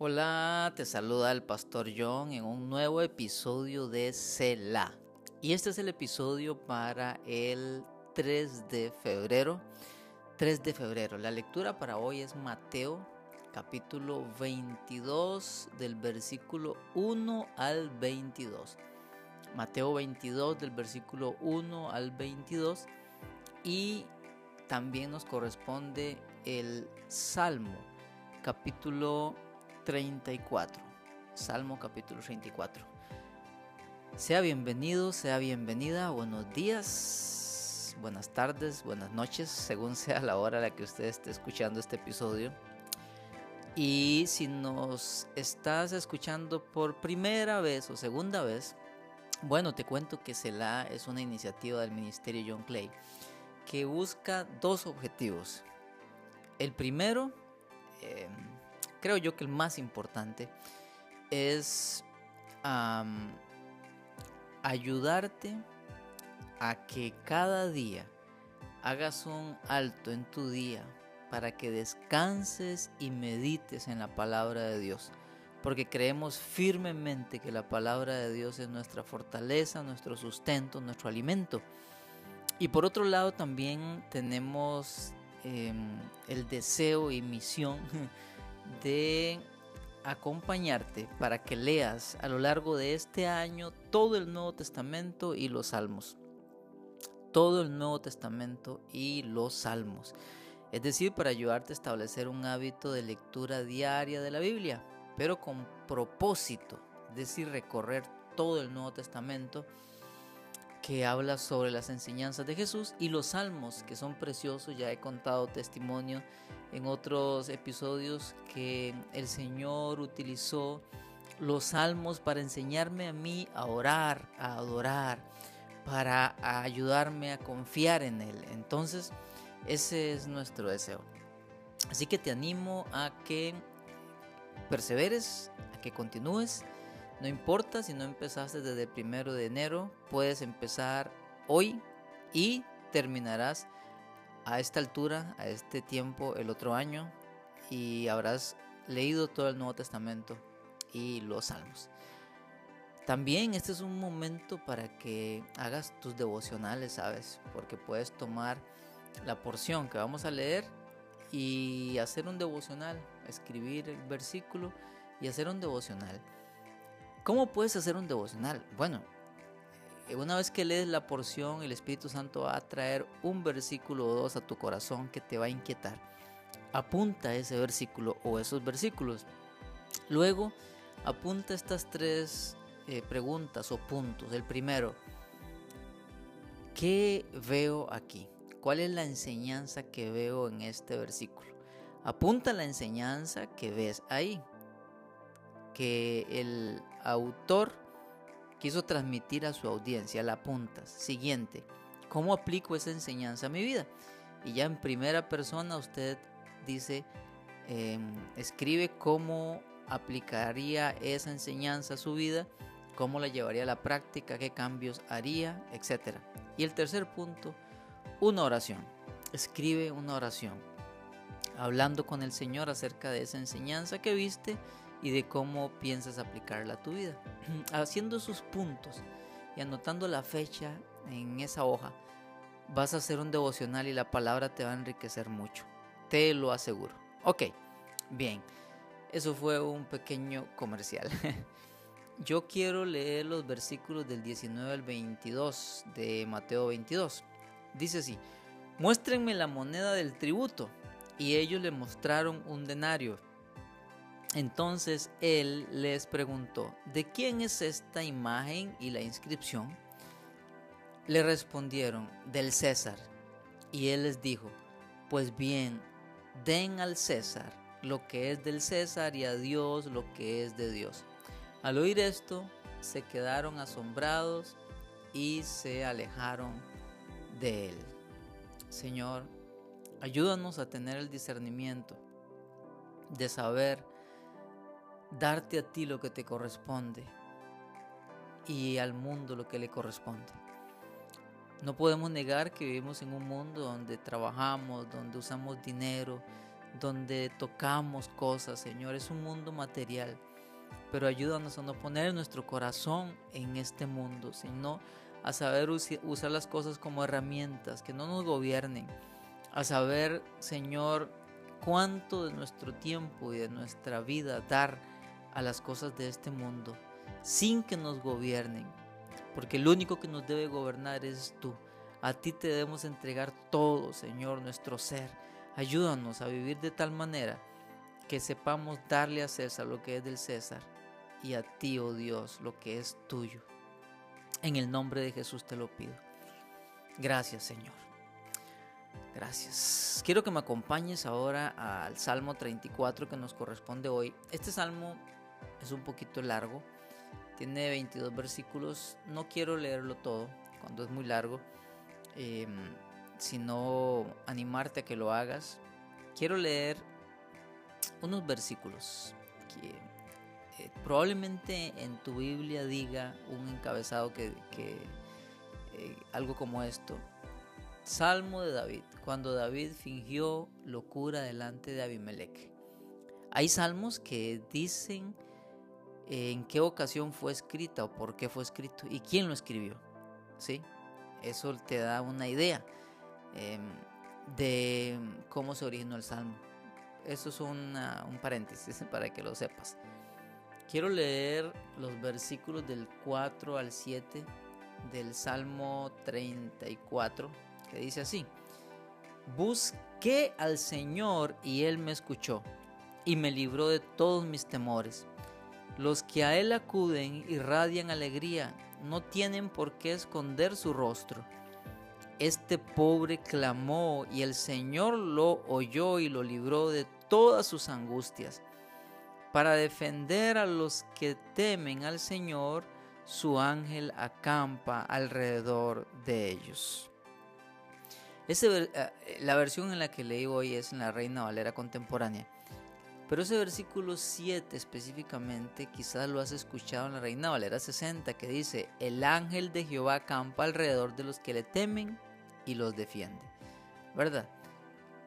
Hola, te saluda el pastor John en un nuevo episodio de Cela. Y este es el episodio para el 3 de febrero. 3 de febrero. La lectura para hoy es Mateo capítulo 22 del versículo 1 al 22. Mateo 22 del versículo 1 al 22 y también nos corresponde el Salmo capítulo 34. Salmo capítulo 34. Sea bienvenido, sea bienvenida, buenos días, buenas tardes, buenas noches, según sea la hora a la que usted esté escuchando este episodio. Y si nos estás escuchando por primera vez o segunda vez, bueno, te cuento que CELA es una iniciativa del Ministerio John Clay que busca dos objetivos. El primero, eh, creo yo que el más importante es ayudarte a que cada día hagas un alto en tu día para que descanses y medites en la palabra de Dios. Porque creemos firmemente que la palabra de Dios es nuestra fortaleza, nuestro sustento, nuestro alimento. Y por otro lado también tenemos em, el deseo y misión de acompañarte para que leas a lo largo de este año todo el Nuevo Testamento y los Salmos. Todo el Nuevo Testamento y los Salmos. Es decir, para ayudarte a establecer un hábito de lectura diaria de la Biblia, pero con propósito, es decir, recorrer todo el Nuevo Testamento que habla sobre las enseñanzas de Jesús y los salmos que son preciosos. Ya he contado testimonio en otros episodios que el Señor utilizó los salmos para enseñarme a mí a orar, a adorar, para ayudarme a confiar en Él. Entonces, ese es nuestro deseo. Así que te animo a que perseveres, a que continúes no importa si no empezaste desde el primero de enero, puedes empezar hoy y terminarás a esta altura, a este tiempo, el otro año y habrás leído todo el Nuevo Testamento y los Salmos. También este es un momento para que hagas tus devocionales, ¿sabes? Porque puedes tomar la porción que vamos a leer y hacer un devocional, escribir el versículo y hacer un devocional. ¿Cómo puedes hacer un devocional? Bueno, eh, una vez que lees la porción, el Espíritu Santo va a traer un versículo o dos a tu corazón que te va a inquietar. Apunta ese versículo o esos versículos. Luego, apunta estas tres eh, preguntas o puntos. El primero, ¿qué veo aquí? ¿Cuál es la enseñanza que veo en este versículo? Apunta la enseñanza que ves ahí que el autor quiso transmitir a su audiencia. La apuntas. Siguiente, ¿cómo aplico esa enseñanza a mi vida? Y ya en primera persona usted dice, em, escribe cómo aplicaría esa enseñanza a su vida, cómo la llevaría a la práctica, qué cambios haría, etc. Y el tercer punto, una oración. Escribe una oración, hablando con el Señor acerca de esa enseñanza que viste y de cómo piensas aplicarla a tu vida. Haciendo sus puntos y anotando la fecha en esa hoja, vas a hacer un devocional y la palabra te va a enriquecer mucho. Te lo aseguro. Ok, bien. Eso fue un pequeño comercial. Yo quiero leer los versículos del 19 al 22 de Mateo 22. Dice así, muéstrenme la moneda del tributo. Y ellos le mostraron un denario. Entonces él les preguntó, ¿de quién es esta imagen y la inscripción? Le respondieron, del César. Y él les dijo, pues bien, den al César lo que es del César y a Dios lo que es de Dios. Al oír esto, se quedaron asombrados y se alejaron de él. Señor, ayúdanos a tener el discernimiento de saber darte a ti lo que te corresponde y al mundo lo que le corresponde. No podemos negar que vivimos en un mundo donde trabajamos, donde usamos dinero, donde tocamos cosas, Señor. Es un mundo material. Pero ayúdanos a no poner nuestro corazón en este mundo, sino a saber usar las cosas como herramientas, que no nos gobiernen. A saber, Señor, cuánto de nuestro tiempo y de nuestra vida dar a las cosas de este mundo, sin que nos gobiernen. Porque el único que nos debe gobernar es tú. A ti te debemos entregar todo, Señor, nuestro ser. Ayúdanos a vivir de tal manera que sepamos darle a César lo que es del César y a ti, oh Dios, lo que es tuyo. En el nombre de Jesús te lo pido. Gracias, Señor. Gracias. Quiero que me acompañes ahora al Salmo 34 que nos corresponde hoy. Este salmo es un poquito largo, tiene 22 versículos. No quiero leerlo todo cuando es muy largo, em, sino animarte a que lo hagas. Quiero leer unos versículos que eh, probablemente en tu Biblia diga un encabezado que, eh, algo como esto. Salmo de David, cuando David fingió locura delante de Abimelech. Hay salmos que dicen en qué ocasión fue escrita o por qué fue escrito y quién lo escribió. ¿sí? Eso te da una idea em, de cómo se originó el salmo. Eso es un paréntesis para que lo sepas. Quiero leer los versículos del 4 al 7 del Salmo 34, que dice así. Busqué al Señor y Él me escuchó y me libró de todos mis temores. Los que a Él acuden irradian alegría, no tienen por qué esconder su rostro. Este pobre clamó y el Señor lo oyó y lo libró de todas sus angustias. Para defender a los que temen al Señor, su ángel acampa alrededor de ellos. Eh, la versión en la que leí hoy es en la Reina Valera contemporánea. Pero ese versículo 7 específicamente quizás lo has escuchado en la Reina Valera 60 que dice, el ángel de Jehová acampa alrededor de los que le temen y los defiende. ¿Verdad?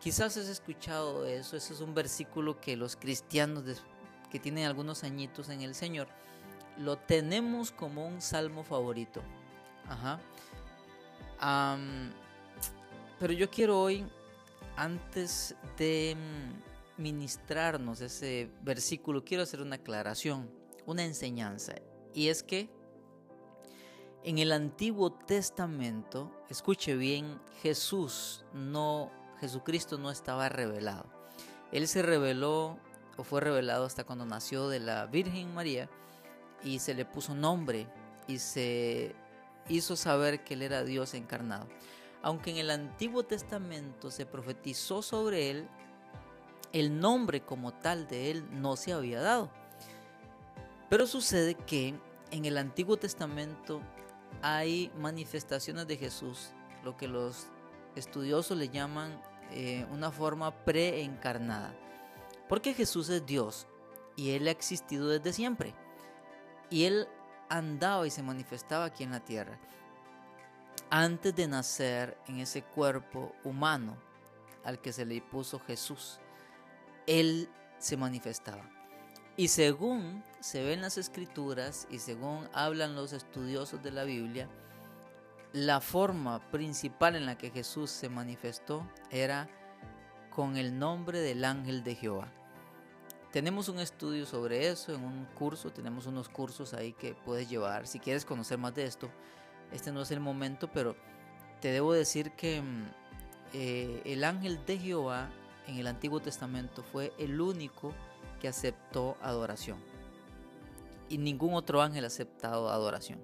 Quizás has escuchado eso, ese es un versículo que los cristianos que tienen algunos añitos en el Señor, lo tenemos como un salmo favorito. Ajá. pero yo quiero hoy, antes de mm, ministrarnos ese versículo, quiero hacer una aclaración, una enseñanza. Y es que en el Antiguo Testamento, escuche bien, Jesús no, Jesucristo no estaba revelado. Él se reveló o fue revelado hasta cuando nació de la Virgen María y se le puso nombre y se hizo saber que él era Dios encarnado. Aunque en el Antiguo Testamento se profetizó sobre él, el nombre como tal de él no se había dado. Pero sucede que en el Antiguo Testamento hay manifestaciones de Jesús, lo que los estudiosos le llaman eh, una forma preencarnada. Porque Jesús es Dios y Él ha existido desde siempre. Y Él andaba y se manifestaba aquí en la tierra. Antes de nacer en ese cuerpo humano al que se le puso Jesús, Él se manifestaba. Y según se ven las escrituras y según hablan los estudiosos de la Biblia, la forma principal en la que Jesús se manifestó era con el nombre del ángel de Jehová. Tenemos un estudio sobre eso en un curso, tenemos unos cursos ahí que puedes llevar. Si quieres conocer más de esto, este no es el momento, pero te debo decir que mm, eh, el ángel de Jehová en el Antiguo Testamento fue el único que aceptó adoración. Y ningún otro ángel ha aceptado adoración.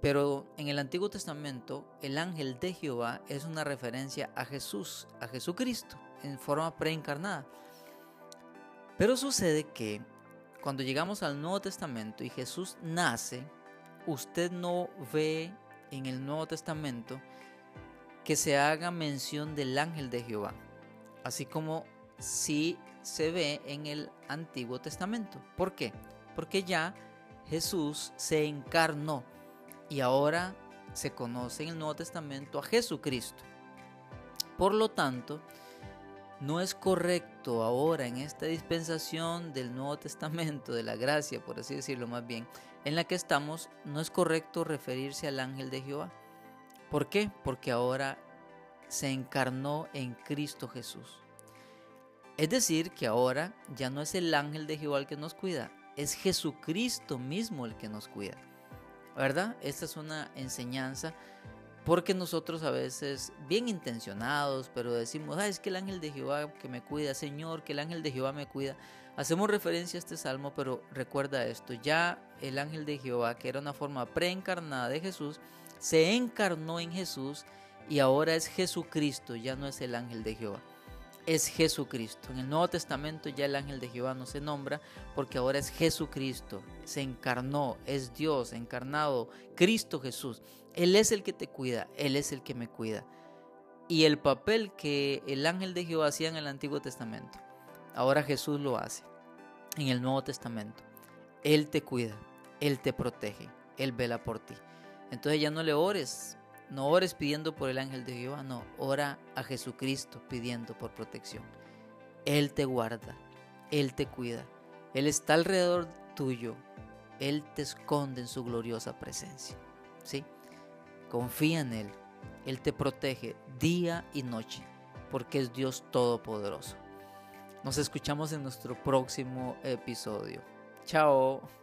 Pero en el Antiguo Testamento, el ángel de Jehová es una referencia a Jesús, a Jesucristo, en forma preencarnada. Pero sucede que cuando llegamos al Nuevo Testamento y Jesús nace, usted no ve en el Nuevo Testamento que se haga mención del ángel de Jehová, así como si se ve en el Antiguo Testamento. ¿Por qué? Porque ya Jesús se encarnó y ahora se conoce en el Nuevo Testamento a Jesucristo. Por lo tanto, no es correcto ahora en esta dispensación del Nuevo Testamento, de la gracia, por así decirlo más bien, en la que estamos, no es correcto referirse al ángel de Jehová. ¿Por qué? Porque ahora se encarnó en Cristo Jesús. Es decir, que ahora ya no es el ángel de Jehová el que nos cuida, es Jesucristo mismo el que nos cuida. ¿Verdad? Esta es una enseñanza porque nosotros a veces, bien intencionados, pero decimos, ah, es que el ángel de Jehová que me cuida, Señor, que el ángel de Jehová me cuida. Hacemos referencia a este salmo, pero recuerda esto, ya el ángel de Jehová, que era una forma preencarnada de Jesús, se encarnó en Jesús y ahora es Jesucristo, ya no es el ángel de Jehová es Jesucristo. En el Nuevo Testamento ya el ángel de Jehová no se nombra porque ahora es Jesucristo. Se encarnó, es Dios encarnado, Cristo Jesús. Él es el que te cuida, Él es el que me cuida. Y el papel que el ángel de Jehová hacía en el Antiguo Testamento, ahora Jesús lo hace en el Nuevo Testamento. Él te cuida, Él te protege, Él vela por ti. Entonces ya no le ores no ores pidiendo por el ángel de Jehová, no, ora a Jesucristo pidiendo por protección. Él te guarda, Él te cuida, Él está alrededor tuyo, Él te esconde en su gloriosa presencia. ¿Sí? Confía en Él, Él te protege día y noche, porque es Dios Todopoderoso. Nos escuchamos en nuestro próximo episodio. Chao.